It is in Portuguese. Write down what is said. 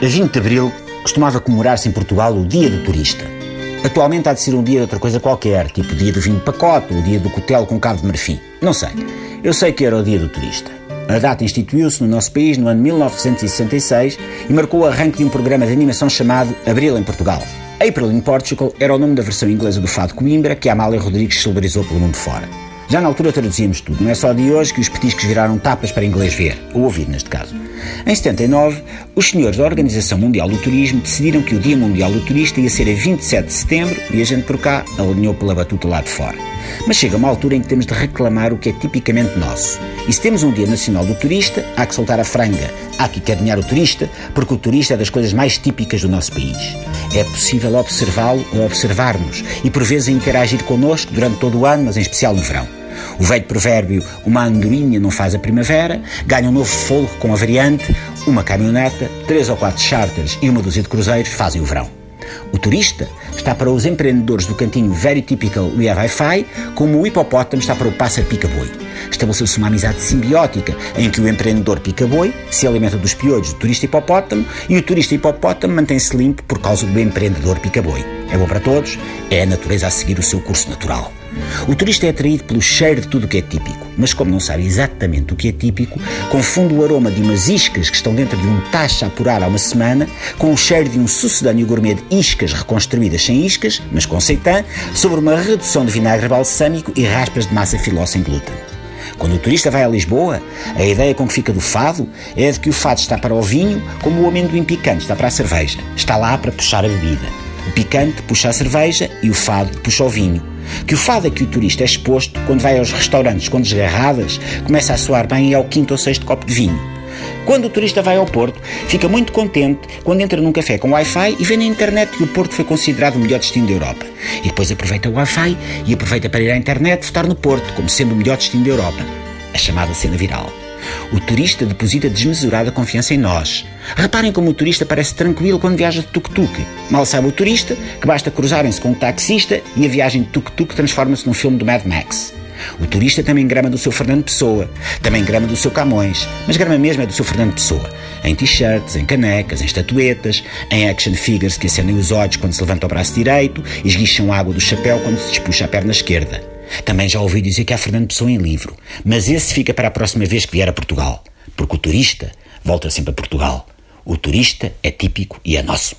A 20 de Abril costumava comemorar-se em Portugal o Dia do Turista. Atualmente há de ser um dia de outra coisa qualquer, tipo o dia do vinho pacote, ou o dia do cutelo com cabo de marfim. Não sei. Eu sei que era o Dia do Turista. A data instituiu-se no nosso país no ano 1966 e marcou o arranque de um programa de animação chamado Abril em Portugal. April in Portugal era o nome da versão inglesa do Fado Coimbra que Amália Rodrigues celebrizou pelo mundo fora. Já na altura traduzíamos tudo, não é só de hoje que os petiscos viraram tapas para inglês ver, ou ouvir neste caso. Em 79, os senhores da Organização Mundial do Turismo decidiram que o Dia Mundial do Turista ia ser a 27 de setembro e a gente por cá alinhou pela batuta lá de fora. Mas chega uma altura em que temos de reclamar o que é tipicamente nosso. E se temos um Dia Nacional do Turista, há que soltar a franga, há que carinhar o turista, porque o turista é das coisas mais típicas do nosso país. É possível observá-lo ou observar-nos e por vezes interagir connosco durante todo o ano, mas em especial no verão. O velho provérbio uma andorinha não faz a primavera ganha um novo fogo com a variante uma caminhoneta, três ou quatro charters e uma dúzia de cruzeiros fazem o verão. O turista está para os empreendedores do cantinho Very Typical We Have Wi-Fi, como o hipopótamo está para o pássaro pica-boi. Estabeleceu-se uma amizade simbiótica em que o empreendedor pica-boi se alimenta dos piolhos do turista hipopótamo e o turista hipopótamo mantém-se limpo por causa do empreendedor pica-boi. É bom para todos, é a natureza a seguir o seu curso natural. O turista é atraído pelo cheiro de tudo o que é típico, mas como não sabe exatamente o que é típico, confunde o aroma de umas iscas que estão dentro de um tacho a apurar há uma semana com o cheiro de um sucedâneo gourmet de iscas reconstruídas sem iscas, mas com seitã, sobre uma redução de vinagre balsâmico e raspas de massa filó sem glúten. Quando o turista vai a Lisboa, a ideia com que fica do fado é de que o fado está para o vinho como o amendoim picante está para a cerveja. Está lá para puxar a bebida. O picante puxa a cerveja e o fado puxa o vinho. Que o fado a que o turista é exposto, quando vai aos restaurantes com desgarradas, começa a soar bem e ao quinto ou sexto copo de vinho. Quando o turista vai ao Porto, fica muito contente quando entra num café com Wi-Fi e vê na internet que o Porto foi considerado o melhor destino da Europa. E depois aproveita o Wi-Fi e aproveita para ir à internet votar no Porto como sendo o melhor destino da Europa. A chamada cena viral. O turista deposita desmesurada confiança em nós. Reparem como o turista parece tranquilo quando viaja de tuk-tuk. Mal sabe o turista que basta cruzarem-se com um taxista e a viagem de tuk-tuk transforma-se num filme do Mad Max. O turista também grama do seu Fernando Pessoa, também grama do seu Camões, mas grama mesmo é do seu Fernando Pessoa. Em t-shirts, em canecas, em estatuetas, em action figures que acendem os olhos quando se levanta o braço direito e esguicham água do chapéu quando se despuxa a perna esquerda. Também já ouvi dizer que há Fernando Pessoa em livro, mas esse fica para a próxima vez que vier a Portugal, porque o turista volta sempre a Portugal. O turista é típico e é nosso.